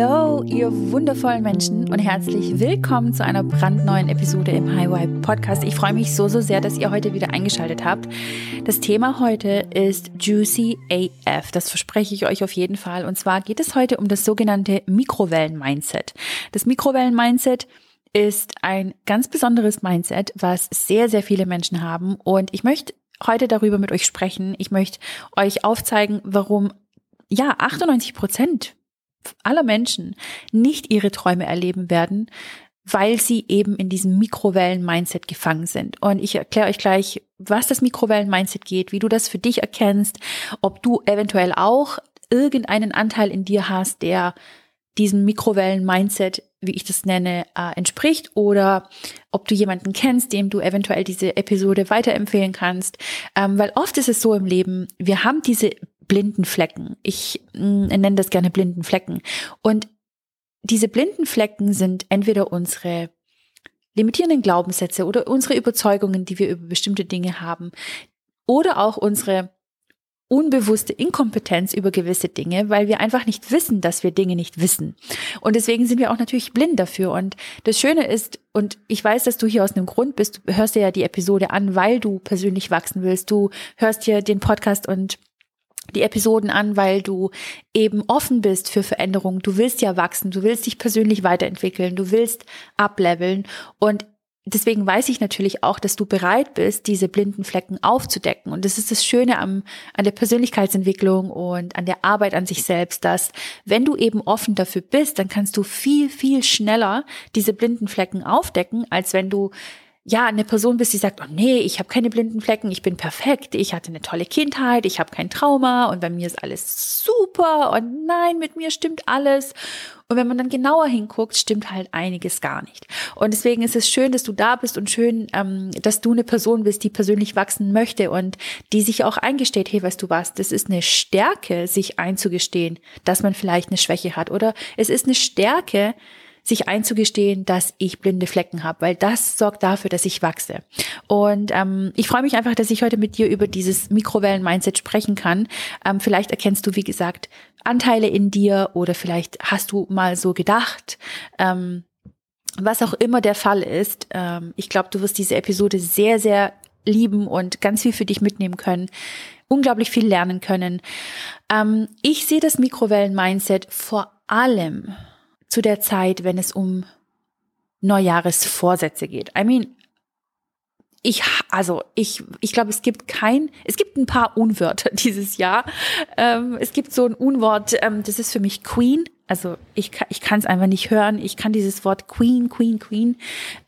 Hallo, ihr wundervollen Menschen und herzlich willkommen zu einer brandneuen Episode im Highway Podcast. Ich freue mich so, so sehr, dass ihr heute wieder eingeschaltet habt. Das Thema heute ist Juicy AF. Das verspreche ich euch auf jeden Fall. Und zwar geht es heute um das sogenannte Mikrowellen-Mindset. Das Mikrowellen-Mindset ist ein ganz besonderes Mindset, was sehr, sehr viele Menschen haben. Und ich möchte heute darüber mit euch sprechen. Ich möchte euch aufzeigen, warum ja 98 Prozent aller Menschen nicht ihre Träume erleben werden, weil sie eben in diesem Mikrowellen-Mindset gefangen sind. Und ich erkläre euch gleich, was das Mikrowellen-Mindset geht, wie du das für dich erkennst, ob du eventuell auch irgendeinen Anteil in dir hast, der diesem Mikrowellen-Mindset, wie ich das nenne, äh, entspricht oder ob du jemanden kennst, dem du eventuell diese Episode weiterempfehlen kannst. Ähm, weil oft ist es so im Leben, wir haben diese blinden Flecken. Ich mm, nenne das gerne blinden Flecken. Und diese blinden Flecken sind entweder unsere limitierenden Glaubenssätze oder unsere Überzeugungen, die wir über bestimmte Dinge haben, oder auch unsere unbewusste Inkompetenz über gewisse Dinge, weil wir einfach nicht wissen, dass wir Dinge nicht wissen. Und deswegen sind wir auch natürlich blind dafür. Und das Schöne ist, und ich weiß, dass du hier aus einem Grund bist, du hörst dir ja die Episode an, weil du persönlich wachsen willst. Du hörst hier den Podcast und die Episoden an, weil du eben offen bist für Veränderungen. Du willst ja wachsen, du willst dich persönlich weiterentwickeln, du willst ableveln und deswegen weiß ich natürlich auch, dass du bereit bist, diese blinden Flecken aufzudecken. Und das ist das Schöne am, an der Persönlichkeitsentwicklung und an der Arbeit an sich selbst, dass wenn du eben offen dafür bist, dann kannst du viel, viel schneller diese blinden Flecken aufdecken, als wenn du ja, eine Person bist, die sagt, oh nee, ich habe keine blinden Flecken, ich bin perfekt, ich hatte eine tolle Kindheit, ich habe kein Trauma und bei mir ist alles super und nein, mit mir stimmt alles. Und wenn man dann genauer hinguckt, stimmt halt einiges gar nicht. Und deswegen ist es schön, dass du da bist und schön, ähm, dass du eine Person bist, die persönlich wachsen möchte und die sich auch eingesteht, hey, weißt du was, das ist eine Stärke, sich einzugestehen, dass man vielleicht eine Schwäche hat. Oder es ist eine Stärke, sich einzugestehen, dass ich blinde Flecken habe, weil das sorgt dafür, dass ich wachse. Und ähm, ich freue mich einfach, dass ich heute mit dir über dieses Mikrowellen-Mindset sprechen kann. Ähm, vielleicht erkennst du, wie gesagt, Anteile in dir oder vielleicht hast du mal so gedacht. Ähm, was auch immer der Fall ist, ähm, ich glaube, du wirst diese Episode sehr, sehr lieben und ganz viel für dich mitnehmen können, unglaublich viel lernen können. Ähm, ich sehe das Mikrowellen-Mindset vor allem zu der Zeit, wenn es um Neujahresvorsätze geht. I mean, ich, also ich, ich glaube, es gibt kein, es gibt ein paar Unwörter dieses Jahr. Ähm, es gibt so ein Unwort, ähm, das ist für mich Queen. Also ich, ich kann es einfach nicht hören. Ich kann dieses Wort Queen, Queen, Queen.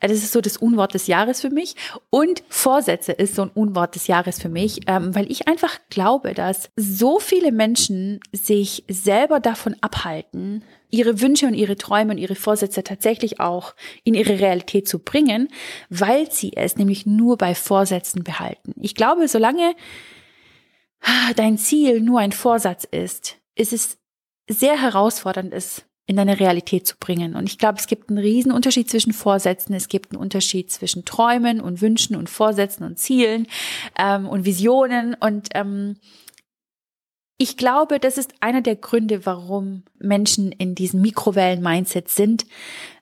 Äh, das ist so das Unwort des Jahres für mich. Und Vorsätze ist so ein Unwort des Jahres für mich, ähm, weil ich einfach glaube, dass so viele Menschen sich selber davon abhalten, ihre Wünsche und ihre Träume und ihre Vorsätze tatsächlich auch in ihre Realität zu bringen, weil sie es nämlich nur bei Vorsätzen behalten. Ich glaube, solange dein Ziel nur ein Vorsatz ist, ist es sehr herausfordernd ist, in deine Realität zu bringen. Und ich glaube, es gibt einen riesen Unterschied zwischen Vorsätzen, es gibt einen Unterschied zwischen Träumen und Wünschen und Vorsätzen und Zielen ähm, und Visionen. Und ähm, ich glaube, das ist einer der Gründe, warum Menschen in diesem Mikrowellen-Mindset sind,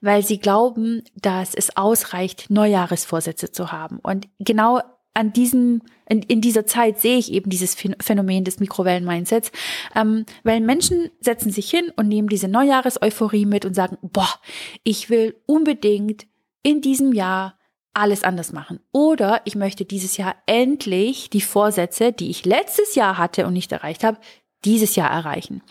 weil sie glauben, dass es ausreicht, Neujahresvorsätze zu haben. Und genau an diesem, in, in dieser Zeit sehe ich eben dieses Phänomen des Mikrowellen-Mindsets, ähm, weil Menschen setzen sich hin und nehmen diese Neujahreseuphorie mit und sagen, boah, ich will unbedingt in diesem Jahr alles anders machen. Oder ich möchte dieses Jahr endlich die Vorsätze, die ich letztes Jahr hatte und nicht erreicht habe, dieses Jahr erreichen.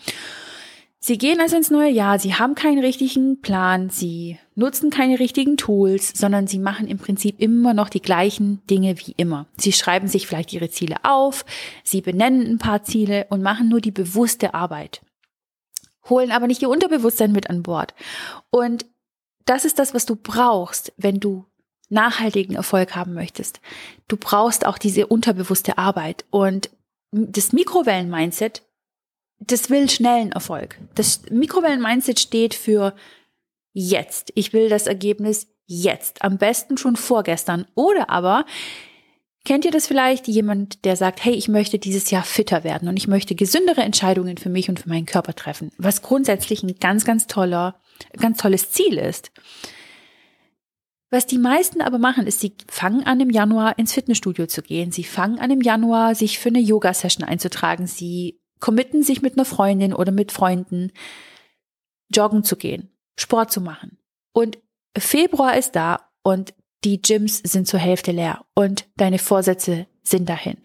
Sie gehen also ins neue Jahr, sie haben keinen richtigen Plan, sie nutzen keine richtigen Tools, sondern sie machen im Prinzip immer noch die gleichen Dinge wie immer. Sie schreiben sich vielleicht ihre Ziele auf, sie benennen ein paar Ziele und machen nur die bewusste Arbeit, holen aber nicht ihr Unterbewusstsein mit an Bord. Und das ist das, was du brauchst, wenn du nachhaltigen Erfolg haben möchtest. Du brauchst auch diese unterbewusste Arbeit und das Mikrowellen-Mindset das will schnellen Erfolg. Das Mikrowellen-Mindset steht für jetzt. Ich will das Ergebnis jetzt. Am besten schon vorgestern. Oder aber Kennt ihr das vielleicht? Jemand, der sagt, hey, ich möchte dieses Jahr fitter werden und ich möchte gesündere Entscheidungen für mich und für meinen Körper treffen, was grundsätzlich ein ganz, ganz toller, ganz tolles Ziel ist. Was die meisten aber machen, ist, sie fangen an im Januar ins Fitnessstudio zu gehen. Sie fangen an im Januar sich für eine Yoga-Session einzutragen. Sie committen sich mit einer Freundin oder mit Freunden, joggen zu gehen, Sport zu machen. Und Februar ist da und die Gyms sind zur Hälfte leer und deine Vorsätze sind dahin.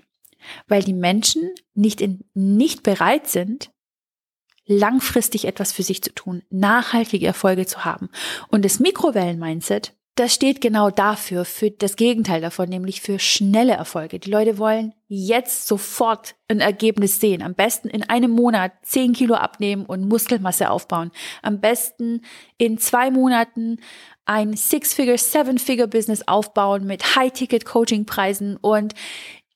Weil die Menschen nicht, in, nicht bereit sind, langfristig etwas für sich zu tun, nachhaltige Erfolge zu haben. Und das Mikrowellen-Mindset, das steht genau dafür, für das Gegenteil davon, nämlich für schnelle Erfolge. Die Leute wollen jetzt sofort ein Ergebnis sehen. Am besten in einem Monat 10 Kilo abnehmen und Muskelmasse aufbauen. Am besten in zwei Monaten ein Six-Figure, Seven-Figure-Business aufbauen mit High-Ticket-Coaching-Preisen und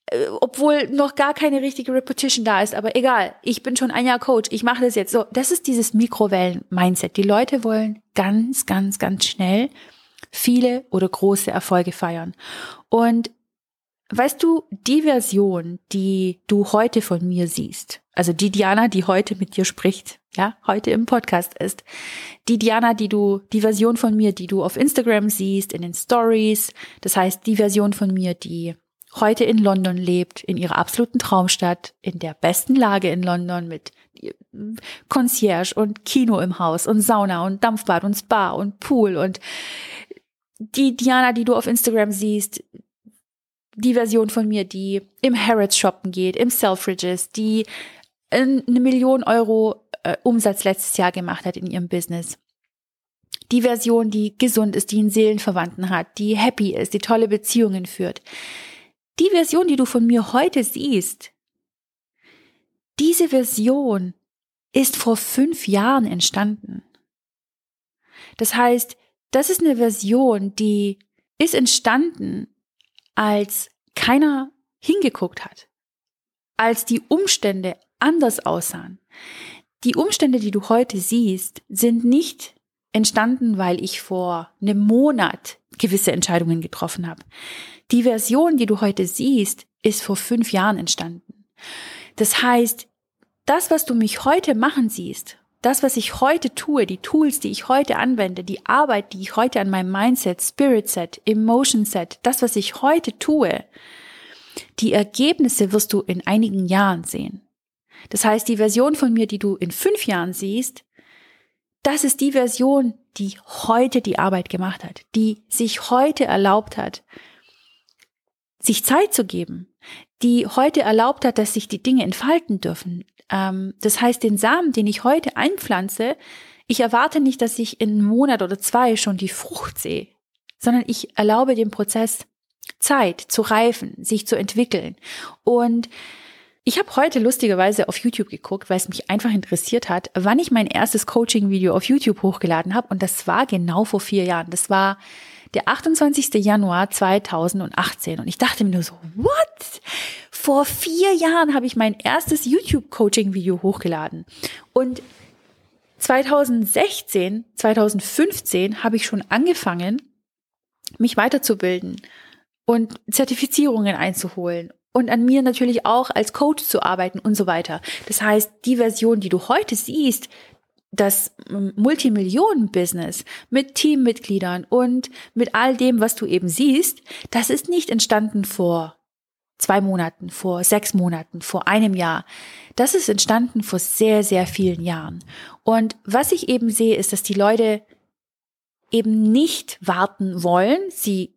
äh, obwohl noch gar keine richtige Repetition da ist, aber egal, ich bin schon ein Jahr Coach, ich mache das jetzt so. Das ist dieses Mikrowellen-Mindset. Die Leute wollen ganz, ganz, ganz schnell viele oder große Erfolge feiern. Und weißt du, die Version, die du heute von mir siehst, also die Diana, die heute mit dir spricht, ja, heute im Podcast ist. Die Diana, die du, die Version von mir, die du auf Instagram siehst, in den Stories. Das heißt, die Version von mir, die heute in London lebt, in ihrer absoluten Traumstadt, in der besten Lage in London mit Concierge und Kino im Haus und Sauna und Dampfbad und Spa und Pool und die Diana, die du auf Instagram siehst, die Version von mir, die im Harrods shoppen geht, im Selfridges, die eine Million Euro äh, Umsatz letztes Jahr gemacht hat in ihrem Business. Die Version, die gesund ist, die einen Seelenverwandten hat, die happy ist, die tolle Beziehungen führt. Die Version, die du von mir heute siehst, diese Version ist vor fünf Jahren entstanden. Das heißt, das ist eine Version, die ist entstanden, als keiner hingeguckt hat, als die Umstände anders aussahen. Die Umstände, die du heute siehst, sind nicht entstanden, weil ich vor einem Monat gewisse Entscheidungen getroffen habe. Die Version, die du heute siehst, ist vor fünf Jahren entstanden. Das heißt, das, was du mich heute machen siehst, das, was ich heute tue, die Tools, die ich heute anwende, die Arbeit, die ich heute an meinem Mindset, Spirit Set, Emotion Set, das, was ich heute tue, die Ergebnisse wirst du in einigen Jahren sehen. Das heißt, die Version von mir, die du in fünf Jahren siehst, das ist die Version, die heute die Arbeit gemacht hat, die sich heute erlaubt hat, sich Zeit zu geben, die heute erlaubt hat, dass sich die Dinge entfalten dürfen. Ähm, das heißt, den Samen, den ich heute einpflanze, ich erwarte nicht, dass ich in einem Monat oder zwei schon die Frucht sehe, sondern ich erlaube dem Prozess Zeit zu reifen, sich zu entwickeln. Und ich habe heute lustigerweise auf YouTube geguckt, weil es mich einfach interessiert hat, wann ich mein erstes Coaching-Video auf YouTube hochgeladen habe. Und das war genau vor vier Jahren. Das war der 28. Januar 2018. Und ich dachte mir nur so, what? Vor vier Jahren habe ich mein erstes YouTube-Coaching-Video hochgeladen. Und 2016, 2015 habe ich schon angefangen, mich weiterzubilden und Zertifizierungen einzuholen und an mir natürlich auch als Coach zu arbeiten und so weiter. Das heißt, die Version, die du heute siehst, das Multimillionen-Business mit Teammitgliedern und mit all dem, was du eben siehst, das ist nicht entstanden vor zwei Monaten, vor sechs Monaten, vor einem Jahr. Das ist entstanden vor sehr, sehr vielen Jahren. Und was ich eben sehe, ist, dass die Leute eben nicht warten wollen. Sie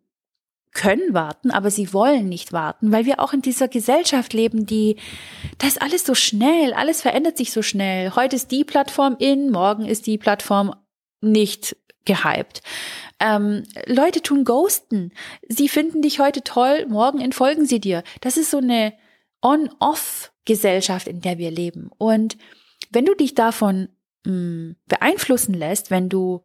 können warten, aber sie wollen nicht warten, weil wir auch in dieser Gesellschaft leben, die, da ist alles so schnell, alles verändert sich so schnell. Heute ist die Plattform in, morgen ist die Plattform nicht gehypt. Ähm, Leute tun Ghosten. Sie finden dich heute toll, morgen entfolgen sie dir. Das ist so eine On-Off-Gesellschaft, in der wir leben. Und wenn du dich davon mh, mm, beeinflussen lässt, wenn du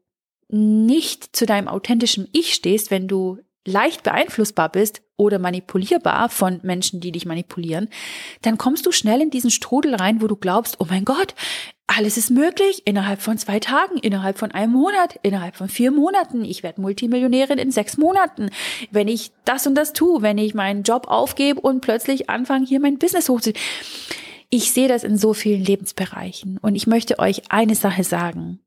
nicht zu deinem authentischen Ich stehst, wenn du leicht beeinflussbar bist oder manipulierbar von Menschen, die dich manipulieren, dann kommst du schnell in diesen Strudel rein, wo du glaubst, oh mein Gott, alles ist möglich innerhalb von zwei Tagen, innerhalb von einem Monat, innerhalb von vier Monaten. Ich werde Multimillionärin in sechs Monaten. Wenn ich das und das tue, wenn ich meinen Job aufgebe und plötzlich anfange, hier mein Business hochzuziehen. Ich sehe das in so vielen Lebensbereichen. Und ich möchte euch eine Sache sagen.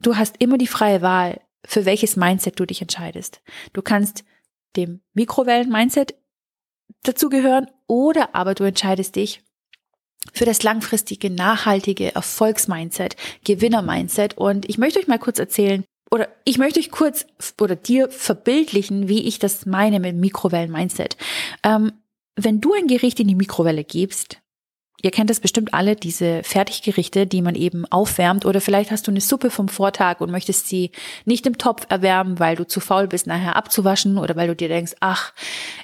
Du hast immer die freie Wahl, für welches Mindset du dich entscheidest. Du kannst dem Mikrowellen-Mindset dazugehören oder aber du entscheidest dich für das langfristige, nachhaltige Erfolgsmindset, Gewinner-Mindset. Und ich möchte euch mal kurz erzählen, oder ich möchte euch kurz oder dir verbildlichen, wie ich das meine mit Mikrowellen-Mindset. Ähm, wenn du ein Gericht in die Mikrowelle gibst, Ihr kennt das bestimmt alle, diese Fertiggerichte, die man eben aufwärmt. Oder vielleicht hast du eine Suppe vom Vortag und möchtest sie nicht im Topf erwärmen, weil du zu faul bist, nachher abzuwaschen. Oder weil du dir denkst, ach,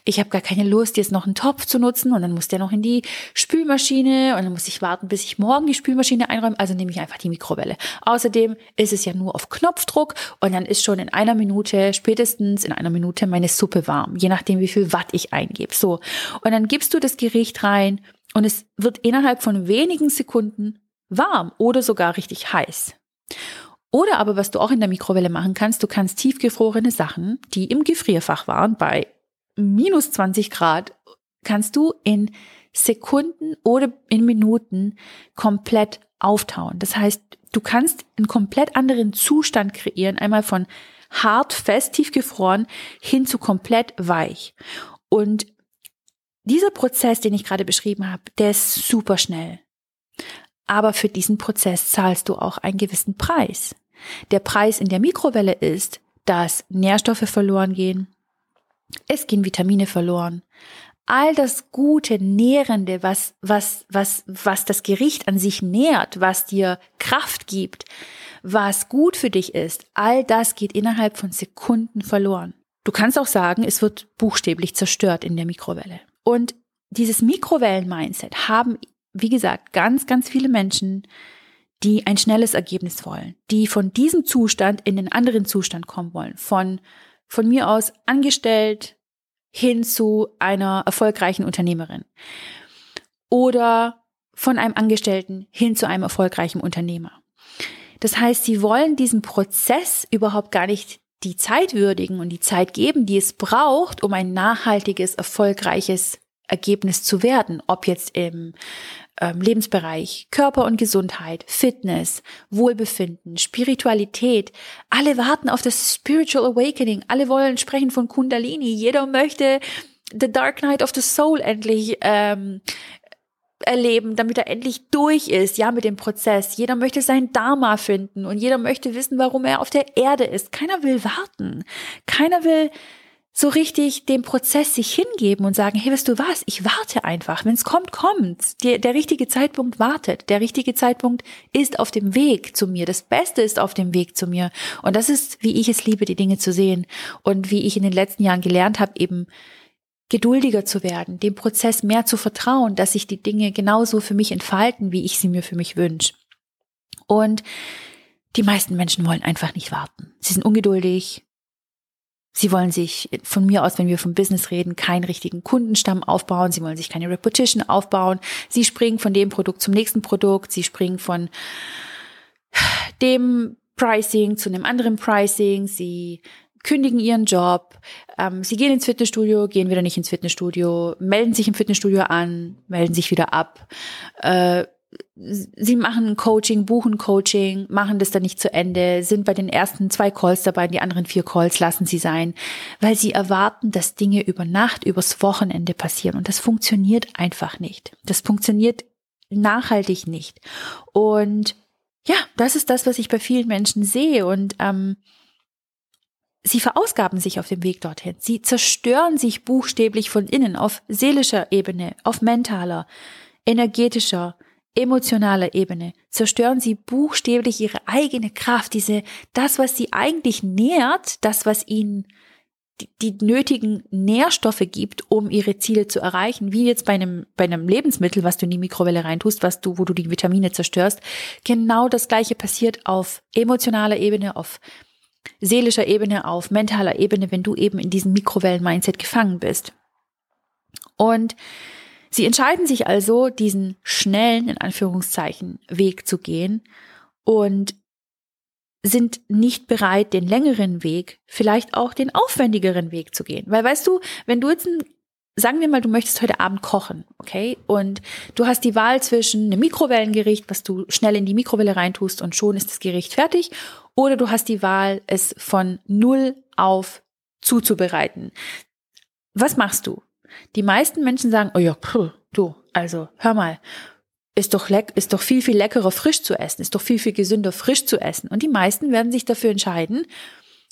ich habe gar keine Lust, jetzt noch einen Topf zu nutzen. Und dann muss der noch in die Spülmaschine. Und dann muss ich warten, bis ich morgen die Spülmaschine einräume. Also nehme ich einfach die Mikrowelle. Außerdem ist es ja nur auf Knopfdruck. Und dann ist schon in einer Minute, spätestens in einer Minute, meine Suppe warm. Je nachdem, wie viel Watt ich eingebe. So. Und dann gibst du das Gericht rein und es wird innerhalb von wenigen Sekunden warm oder sogar richtig heiß. Oder aber, was du auch in der Mikrowelle machen kannst, du kannst tiefgefrorene Sachen, die im Gefrierfach waren, bei minus 20 Grad, kannst du in Sekunden oder in Minuten komplett auftauen. Das heißt, du kannst einen komplett anderen Zustand kreieren, einmal von hart, fest, tiefgefroren hin zu komplett weich. Und dieser Prozess, den ich gerade beschrieben habe, der ist super schnell. Aber für diesen Prozess zahlst du auch einen gewissen Preis. Der Preis in der Mikrowelle ist, dass Nährstoffe verloren gehen, es gehen Vitamine verloren. All das gute, nährende, was, was, was, was das Gericht an sich nährt, was dir Kraft gibt, was gut für dich ist, all das geht innerhalb von Sekunden verloren. Du kannst auch sagen, es wird buchstäblich zerstört in der Mikrowelle. Und dieses Mikrowellen-Mindset haben, wie gesagt, ganz, ganz viele Menschen, die ein schnelles Ergebnis wollen, die von diesem Zustand in den anderen Zustand kommen wollen, von, von mir aus angestellt hin zu einer erfolgreichen Unternehmerin oder von einem Angestellten hin zu einem erfolgreichen Unternehmer. Das heißt, sie wollen diesen Prozess überhaupt gar nicht die Zeit würdigen und die Zeit geben, die es braucht, um ein nachhaltiges, erfolgreiches Ergebnis zu werden, ob jetzt im ähm, Lebensbereich Körper und Gesundheit, Fitness, Wohlbefinden, Spiritualität. Alle warten auf das Spiritual Awakening. Alle wollen sprechen von Kundalini. Jeder möchte The Dark Night of the Soul endlich ähm, erleben, damit er endlich durch ist, ja, mit dem Prozess. Jeder möchte sein Dharma finden und jeder möchte wissen, warum er auf der Erde ist. Keiner will warten. Keiner will so richtig dem Prozess sich hingeben und sagen, hey, weißt du was, ich warte einfach. Wenn es kommt, kommt. Der, der richtige Zeitpunkt wartet. Der richtige Zeitpunkt ist auf dem Weg zu mir. Das Beste ist auf dem Weg zu mir. Und das ist, wie ich es liebe, die Dinge zu sehen. Und wie ich in den letzten Jahren gelernt habe, eben geduldiger zu werden, dem Prozess mehr zu vertrauen, dass sich die Dinge genauso für mich entfalten, wie ich sie mir für mich wünsche. Und die meisten Menschen wollen einfach nicht warten. Sie sind ungeduldig. Sie wollen sich von mir aus, wenn wir vom Business reden, keinen richtigen Kundenstamm aufbauen. Sie wollen sich keine Repetition aufbauen. Sie springen von dem Produkt zum nächsten Produkt. Sie springen von dem Pricing zu einem anderen Pricing. Sie kündigen ihren Job, ähm, sie gehen ins Fitnessstudio, gehen wieder nicht ins Fitnessstudio, melden sich im Fitnessstudio an, melden sich wieder ab. Äh, sie machen Coaching, buchen Coaching, machen das dann nicht zu Ende, sind bei den ersten zwei Calls dabei, die anderen vier Calls lassen sie sein, weil sie erwarten, dass Dinge über Nacht, übers Wochenende passieren. Und das funktioniert einfach nicht. Das funktioniert nachhaltig nicht. Und ja, das ist das, was ich bei vielen Menschen sehe. Und ähm, Sie verausgaben sich auf dem Weg dorthin. Sie zerstören sich buchstäblich von innen auf seelischer Ebene, auf mentaler, energetischer, emotionaler Ebene. Zerstören sie buchstäblich ihre eigene Kraft, diese, das, was sie eigentlich nährt, das, was ihnen die, die nötigen Nährstoffe gibt, um ihre Ziele zu erreichen, wie jetzt bei einem, bei einem Lebensmittel, was du in die Mikrowelle reintust, was du, wo du die Vitamine zerstörst. Genau das gleiche passiert auf emotionaler Ebene, auf seelischer Ebene, auf mentaler Ebene, wenn du eben in diesem Mikrowellen-Mindset gefangen bist. Und Sie entscheiden sich also, diesen schnellen, in Anführungszeichen, Weg zu gehen und sind nicht bereit, den längeren Weg, vielleicht auch den aufwendigeren Weg zu gehen. Weil weißt du, wenn du jetzt ein sagen wir mal, du möchtest heute Abend kochen, okay? Und du hast die Wahl zwischen einem Mikrowellengericht, was du schnell in die Mikrowelle reintust und schon ist das Gericht fertig, oder du hast die Wahl, es von null auf zuzubereiten. Was machst du? Die meisten Menschen sagen, oh ja, pff, du, also hör mal, ist doch leck, ist doch viel, viel leckerer frisch zu essen, ist doch viel, viel gesünder frisch zu essen. Und die meisten werden sich dafür entscheiden,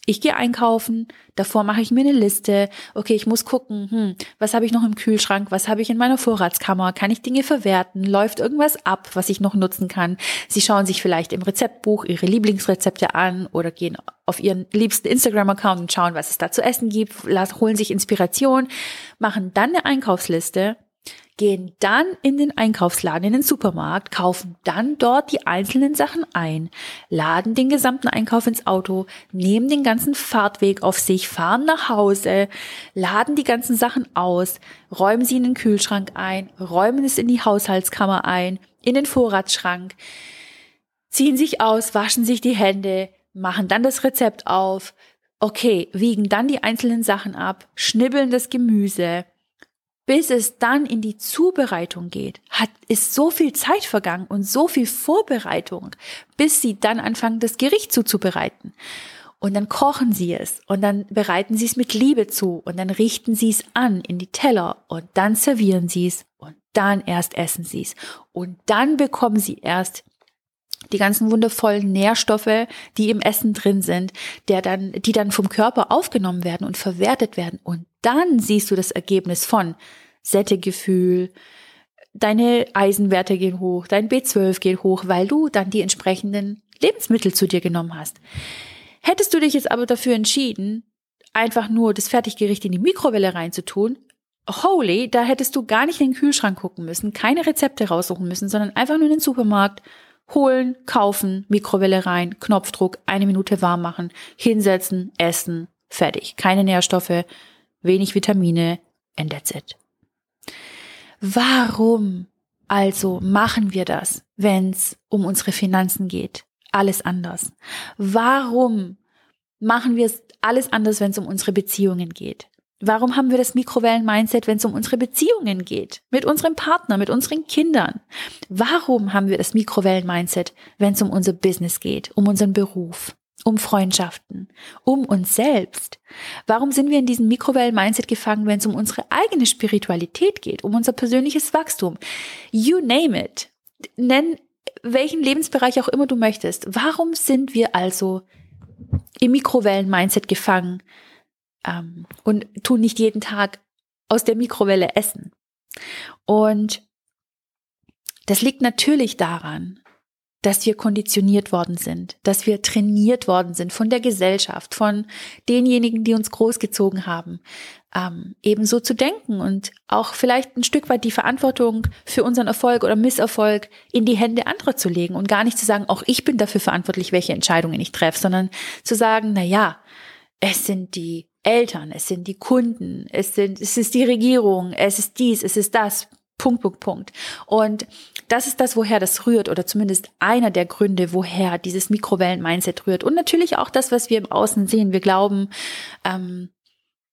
ich gehe einkaufen, davor mache ich mir eine Liste. Okay, ich muss gucken, hm, was habe ich noch im Kühlschrank, was habe ich in meiner Vorratskammer, kann ich Dinge verwerten, läuft irgendwas ab, was ich noch nutzen kann. Sie schauen sich vielleicht im Rezeptbuch ihre Lieblingsrezepte an oder gehen auf ihren liebsten Instagram-Account und schauen, was es da zu essen gibt, holen sich Inspiration, machen dann eine Einkaufsliste gehen dann in den Einkaufsladen, in den Supermarkt, kaufen dann dort die einzelnen Sachen ein, laden den gesamten Einkauf ins Auto, nehmen den ganzen Fahrtweg auf sich, fahren nach Hause, laden die ganzen Sachen aus, räumen sie in den Kühlschrank ein, räumen es in die Haushaltskammer ein, in den Vorratsschrank, ziehen sich aus, waschen sich die Hände, machen dann das Rezept auf, okay, wiegen dann die einzelnen Sachen ab, schnibbeln das Gemüse, bis es dann in die Zubereitung geht, hat, ist so viel Zeit vergangen und so viel Vorbereitung, bis sie dann anfangen, das Gericht zuzubereiten. Und dann kochen sie es und dann bereiten sie es mit Liebe zu und dann richten sie es an in die Teller und dann servieren sie es und dann erst essen sie es und dann bekommen sie erst die ganzen wundervollen Nährstoffe, die im Essen drin sind, der dann, die dann vom Körper aufgenommen werden und verwertet werden. Und dann siehst du das Ergebnis von Sättegefühl, deine Eisenwerte gehen hoch, dein B12 geht hoch, weil du dann die entsprechenden Lebensmittel zu dir genommen hast. Hättest du dich jetzt aber dafür entschieden, einfach nur das Fertiggericht in die Mikrowelle reinzutun, holy, da hättest du gar nicht in den Kühlschrank gucken müssen, keine Rezepte raussuchen müssen, sondern einfach nur in den Supermarkt holen, kaufen, Mikrowelle rein, Knopfdruck, eine Minute warm machen, hinsetzen, essen, fertig. Keine Nährstoffe, wenig Vitamine, and that's it. Warum also machen wir das, wenn es um unsere Finanzen geht? Alles anders. Warum machen wir es alles anders, wenn es um unsere Beziehungen geht? Warum haben wir das Mikrowellen-Mindset, wenn es um unsere Beziehungen geht? Mit unserem Partner, mit unseren Kindern? Warum haben wir das Mikrowellen-Mindset, wenn es um unser Business geht, um unseren Beruf? um Freundschaften, um uns selbst. Warum sind wir in diesem Mikrowellen-Mindset gefangen, wenn es um unsere eigene Spiritualität geht, um unser persönliches Wachstum? You name it. Nenn welchen Lebensbereich auch immer du möchtest. Warum sind wir also im Mikrowellen-Mindset gefangen ähm, und tun nicht jeden Tag aus der Mikrowelle essen? Und das liegt natürlich daran, dass wir konditioniert worden sind, dass wir trainiert worden sind von der Gesellschaft, von denjenigen, die uns großgezogen haben, ähm, ebenso zu denken und auch vielleicht ein Stück weit die Verantwortung für unseren Erfolg oder Misserfolg in die Hände anderer zu legen und gar nicht zu sagen, auch ich bin dafür verantwortlich, welche Entscheidungen ich treffe, sondern zu sagen, na ja, es sind die Eltern, es sind die Kunden, es sind, es ist die Regierung, es ist dies, es ist das, Punkt, Punkt, Punkt. Und das ist das, woher das rührt oder zumindest einer der Gründe, woher dieses Mikrowellen-Mindset rührt. Und natürlich auch das, was wir im Außen sehen. Wir glauben, ähm,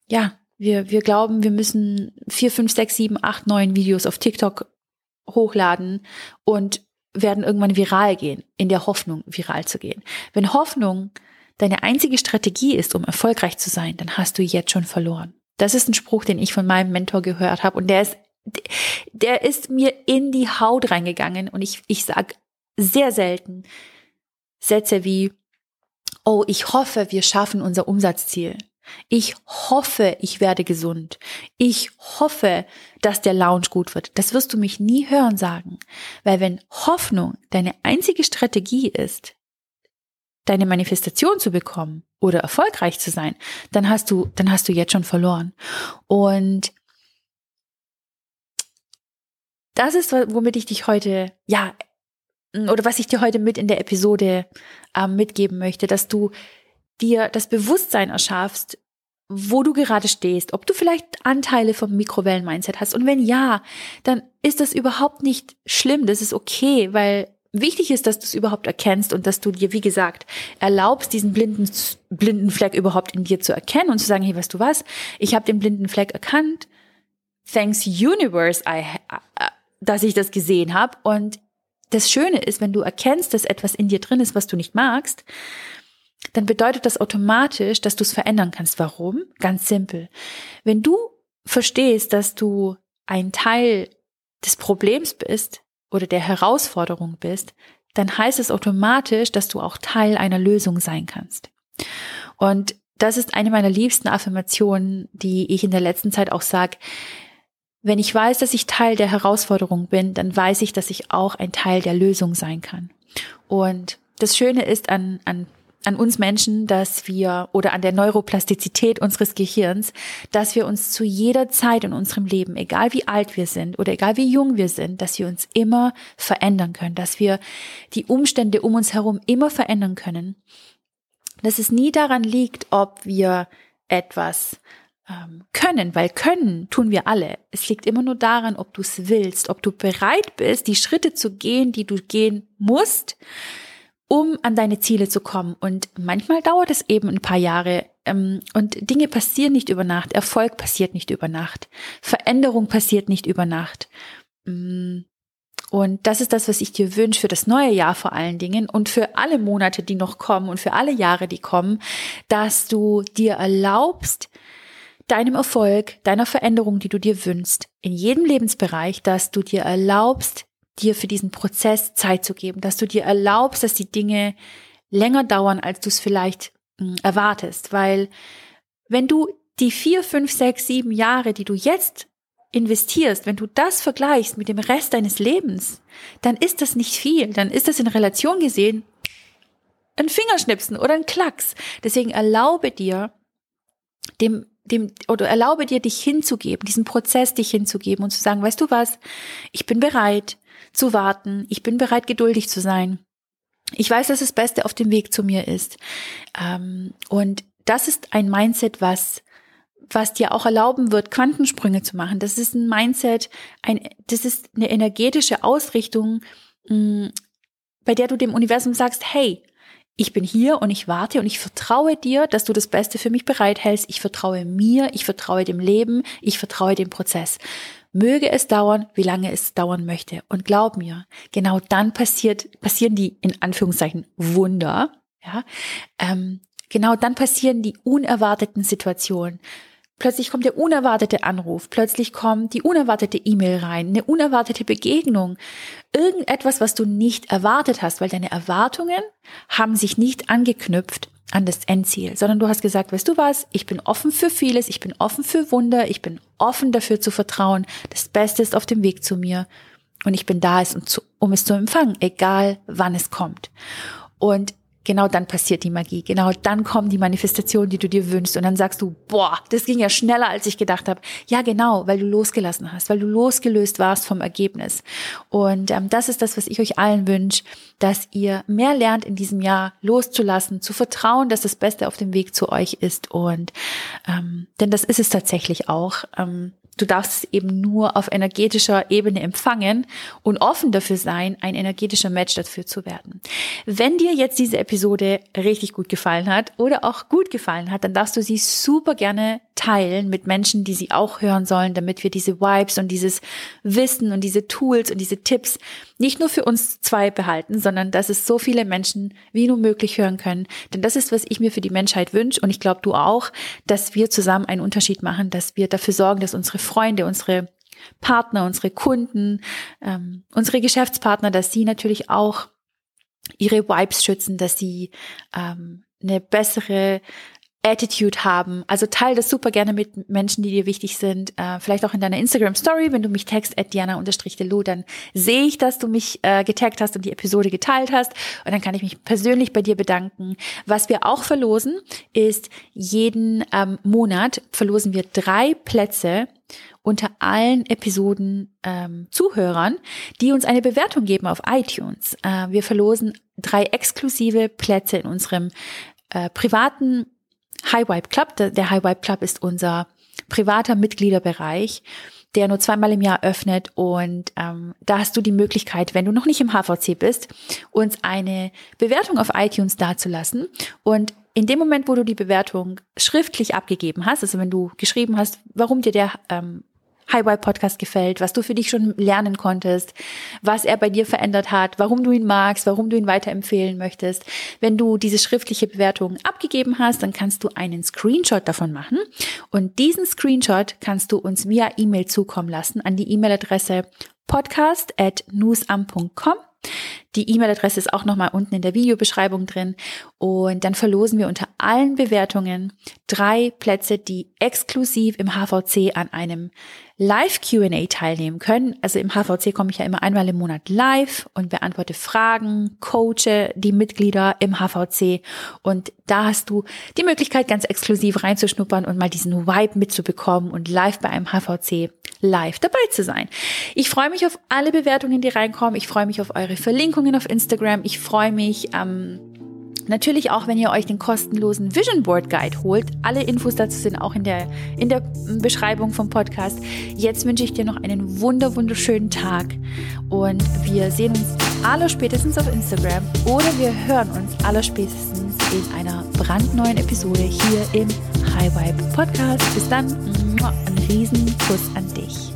ja, wir, wir glauben, wir müssen vier, fünf, sechs, sieben, acht, neun Videos auf TikTok hochladen und werden irgendwann viral gehen, in der Hoffnung, viral zu gehen. Wenn Hoffnung deine einzige Strategie ist, um erfolgreich zu sein, dann hast du jetzt schon verloren. Das ist ein Spruch, den ich von meinem Mentor gehört habe und der ist der ist mir in die Haut reingegangen und ich, ich sag sehr selten Sätze wie, oh, ich hoffe, wir schaffen unser Umsatzziel. Ich hoffe, ich werde gesund. Ich hoffe, dass der Lounge gut wird. Das wirst du mich nie hören sagen. Weil wenn Hoffnung deine einzige Strategie ist, deine Manifestation zu bekommen oder erfolgreich zu sein, dann hast du, dann hast du jetzt schon verloren. Und das ist, womit ich dich heute, ja, oder was ich dir heute mit in der Episode ähm, mitgeben möchte, dass du dir das Bewusstsein erschaffst, wo du gerade stehst, ob du vielleicht Anteile vom Mikrowellen-Mindset hast. Und wenn ja, dann ist das überhaupt nicht schlimm. Das ist okay, weil wichtig ist, dass du es überhaupt erkennst und dass du dir, wie gesagt, erlaubst, diesen blinden, blinden Fleck überhaupt in dir zu erkennen und zu sagen, hey, weißt du was, ich habe den blinden Fleck erkannt. Thanks Universe, I, dass ich das gesehen habe. Und das Schöne ist, wenn du erkennst, dass etwas in dir drin ist, was du nicht magst, dann bedeutet das automatisch, dass du es verändern kannst. Warum? Ganz simpel. Wenn du verstehst, dass du ein Teil des Problems bist oder der Herausforderung bist, dann heißt es automatisch, dass du auch Teil einer Lösung sein kannst. Und das ist eine meiner liebsten Affirmationen, die ich in der letzten Zeit auch sage. Wenn ich weiß, dass ich Teil der Herausforderung bin, dann weiß ich, dass ich auch ein Teil der Lösung sein kann. Und das Schöne ist an, an an uns Menschen, dass wir oder an der Neuroplastizität unseres Gehirns, dass wir uns zu jeder Zeit in unserem Leben, egal wie alt wir sind oder egal wie jung wir sind, dass wir uns immer verändern können, dass wir die Umstände um uns herum immer verändern können. Dass es nie daran liegt, ob wir etwas ähm, können, weil können tun wir alle. Es liegt immer nur daran, ob du es willst, ob du bereit bist, die Schritte zu gehen, die du gehen musst, um an deine Ziele zu kommen. Und manchmal dauert es eben ein paar Jahre. Ähm, und Dinge passieren nicht über Nacht. Erfolg passiert nicht über Nacht. Veränderung passiert nicht über Nacht. Mm. Und das ist das, was ich dir wünsche für das neue Jahr vor allen Dingen und für alle Monate, die noch kommen und für alle Jahre, die kommen, dass du dir erlaubst, deinem Erfolg, deiner Veränderung, die du dir wünschst, in jedem Lebensbereich, dass du dir erlaubst, dir für diesen Prozess Zeit zu geben, dass du dir erlaubst, dass die Dinge länger dauern, als du es vielleicht mh, hm, erwartest. Weil wenn du die vier, fünf, sechs, sieben Jahre, die du jetzt investierst, wenn du das vergleichst mit dem Rest deines Lebens, dann ist das nicht viel. Dann ist das in Relation gesehen ein Fingerschnipsen oder ein Klacks. Deswegen erlaube dir, dem, dem, oder erlaube dir, dich hinzugeben, diesen Prozess dich hinzugeben und zu sagen, weißt du was, ich bin bereit, zu warten. Ich bin bereit, geduldig zu sein. Ich weiß, dass das Beste auf dem Weg zu mir ist. Ähm, und das ist ein Mindset, was was dir auch erlauben wird, Quantensprünge zu machen. Das ist ein Mindset, ein, das ist eine energetische Ausrichtung, mm, bei der du dem Universum sagst, hey, ich bin hier und ich warte und ich vertraue dir, dass du das Beste für mich bereithältst. Ich vertraue mir, ich vertraue dem Leben, ich vertraue dem Prozess. Möge es dauern, wie lange es dauern möchte. Und glaub mir, genau dann passiert, passieren die in Anführungszeichen Wunder. Ja, ähm, genau dann passieren die unerwarteten Situationen. Plötzlich kommt der unerwartete Anruf, plötzlich kommt die unerwartete E-Mail rein, eine unerwartete Begegnung, irgendetwas, was du nicht erwartet hast, weil deine Erwartungen haben sich nicht angeknüpft an das Endziel, sondern du hast gesagt, weißt du was, ich bin offen für vieles, ich bin offen für Wunder, ich bin offen dafür zu vertrauen, das Beste ist auf dem Weg zu mir und ich bin da, um es zu empfangen, egal wann es kommt. Und genau dann passiert die Magie. Genau dann kommen die Manifestationen, die du dir wünschst. Und dann sagst du, boah, das ging ja schneller, als ich gedacht habe. Ja, genau, weil du losgelassen hast, weil du losgelöst warst vom Ergebnis. Und ähm, das ist das, was ich euch allen wünsche, dass ihr mehr lernt in diesem Jahr loszulassen, zu vertrauen, dass das Beste auf dem Weg zu euch ist. Und ähm, denn das ist es tatsächlich auch. Ähm, Du darfst es eben nur auf energetischer Ebene empfangen und offen dafür sein, ein energetischer Match dafür zu werden. Wenn dir jetzt diese Episode richtig gut gefallen hat oder auch gut gefallen hat, dann darfst du sie super gerne teilen mit Menschen, die sie auch hören sollen, damit wir diese Vibes und dieses Wissen und diese Tools und diese Tipps nicht nur für uns zwei behalten, sondern dass es so viele Menschen wie nur möglich hören können. Denn das ist, was ich mir für die Menschheit wünsche und ich glaube du auch, dass wir zusammen einen Unterschied machen, dass wir dafür sorgen, dass unsere Freunde, unsere Partner, unsere Kunden, ähm, unsere Geschäftspartner, dass sie natürlich auch ihre Vibes schützen, dass sie ähm, eine bessere Attitude haben. Also teile das super gerne mit Menschen, die dir wichtig sind. Äh, vielleicht auch in deiner Instagram Story, wenn du mich text at diana-delo, dann sehe ich, dass du mich äh, getaggt hast und die Episode geteilt hast. Und dann kann ich mich persönlich bei dir bedanken. Was wir auch verlosen, ist jeden ähm, Monat verlosen wir drei Plätze unter allen Episoden ähm, Zuhörern, die uns eine Bewertung geben auf iTunes. Äh, wir verlosen drei exklusive Plätze in unserem äh, privaten High Vibe Club. Der High Vibe Club ist unser privater Mitgliederbereich, der nur zweimal im Jahr öffnet. Und ähm, da hast du die Möglichkeit, wenn du noch nicht im HVC bist, uns eine Bewertung auf iTunes dazulassen. Und in dem Moment, wo du die Bewertung schriftlich abgegeben hast, also wenn du geschrieben hast, warum dir der ähm, Highway Podcast gefällt, was du für dich schon lernen konntest, was er bei dir verändert hat, warum du ihn magst, warum du ihn weiterempfehlen möchtest. Wenn du diese schriftliche Bewertung abgegeben hast, dann kannst du einen Screenshot davon machen und diesen Screenshot kannst du uns via E-Mail zukommen lassen an die E-Mail-Adresse podcast at newsam.com. Die E-Mail-Adresse ist auch nochmal unten in der Videobeschreibung drin. Und dann verlosen wir unter allen Bewertungen drei Plätze, die exklusiv im HVC an einem Live QA teilnehmen können. Also im HVC komme ich ja immer einmal im Monat live und beantworte Fragen, coache die Mitglieder im HVC. Und da hast du die Möglichkeit, ganz exklusiv reinzuschnuppern und mal diesen Vibe mitzubekommen und live bei einem HVC live dabei zu sein. Ich freue mich auf alle Bewertungen, die reinkommen. Ich freue mich auf eure Verlinkungen auf Instagram. Ich freue mich, ähm, Natürlich auch, wenn ihr euch den kostenlosen Vision Board Guide holt. Alle Infos dazu sind auch in der, in der Beschreibung vom Podcast. Jetzt wünsche ich dir noch einen wunder, wunderschönen Tag und wir sehen uns aller spätestens auf Instagram oder wir hören uns aller spätestens in einer brandneuen Episode hier im High Vibe Podcast. Bis dann, ein riesen Kuss an dich.